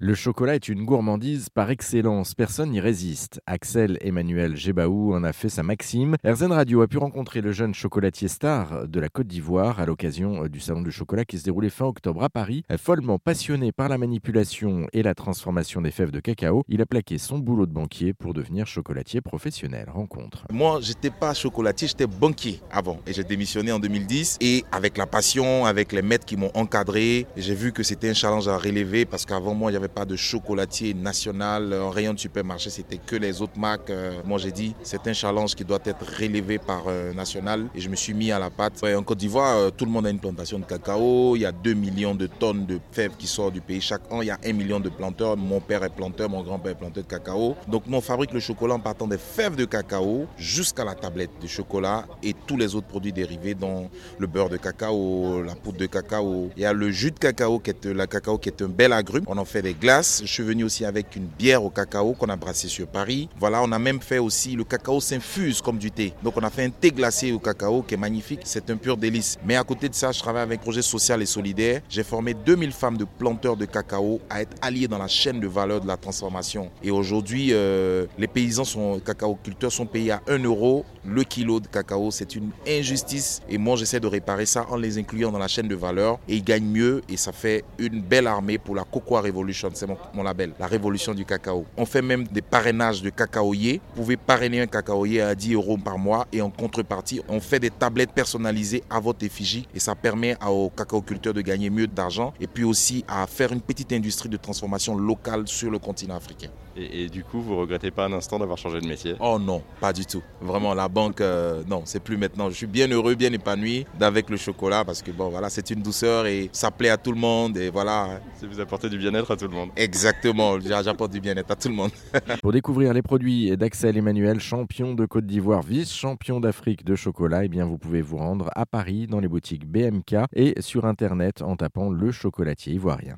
Le chocolat est une gourmandise par excellence, personne n'y résiste. Axel Emmanuel Gébaou en a fait sa maxime. RZN Radio a pu rencontrer le jeune chocolatier star de la Côte d'Ivoire à l'occasion du salon du chocolat qui se déroulait fin octobre à Paris. Follement passionné par la manipulation et la transformation des fèves de cacao, il a plaqué son boulot de banquier pour devenir chocolatier professionnel. Rencontre. Moi, j'étais pas chocolatier, j'étais banquier avant et j'ai démissionné en 2010 et avec la passion, avec les maîtres qui m'ont encadré, j'ai vu que c'était un challenge à relever parce qu'avant moi, il y avait pas de chocolatier national en rayon de supermarché, c'était que les autres marques. Euh, moi j'ai dit, c'est un challenge qui doit être relevé par euh, national et je me suis mis à la pâte. En Côte d'Ivoire, euh, tout le monde a une plantation de cacao. Il y a 2 millions de tonnes de fèves qui sortent du pays chaque an. Il y a 1 million de planteurs. Mon père est planteur, mon grand-père est planteur de cacao. Donc nous on fabrique le chocolat en partant des fèves de cacao jusqu'à la tablette de chocolat et tous les autres produits dérivés dont le beurre de cacao, la poudre de cacao. Il y a le jus de cacao qui est la cacao qui est un bel agrume. On en fait des glace. Je suis venu aussi avec une bière au cacao qu'on a brassée sur Paris. Voilà, on a même fait aussi le cacao s'infuse comme du thé. Donc on a fait un thé glacé au cacao qui est magnifique. C'est un pur délice. Mais à côté de ça, je travaille avec projet social et solidaire. J'ai formé 2000 femmes de planteurs de cacao à être alliées dans la chaîne de valeur de la transformation. Et aujourd'hui, euh, les paysans sont cacao-culteurs sont payés à 1 euro le kilo de cacao. C'est une injustice. Et moi, j'essaie de réparer ça en les incluant dans la chaîne de valeur. Et ils gagnent mieux. Et ça fait une belle armée pour la Cocoa Revolution c'est mon, label, la révolution du cacao. On fait même des parrainages de cacaoyers. Vous pouvez parrainer un cacaoyer à 10 euros par mois et en contrepartie, on fait des tablettes personnalisées à votre effigie et ça permet aux cacaoculteurs de gagner mieux d'argent et puis aussi à faire une petite industrie de transformation locale sur le continent africain. Et, du coup, vous regrettez pas un instant d'avoir changé de métier? Oh non, pas du tout. Vraiment, la banque, euh, non, c'est plus maintenant. Je suis bien heureux, bien épanoui d'avec le chocolat parce que bon, voilà, c'est une douceur et ça plaît à tout le monde et voilà. C'est vous apporter du bien-être à tout Exactement, j'apporte du bien-être à tout le monde. Pour découvrir les produits d'Axel Emmanuel, champion de Côte d'Ivoire, vice-champion d'Afrique de chocolat, eh bien vous pouvez vous rendre à Paris dans les boutiques BMK et sur internet en tapant le chocolatier ivoirien.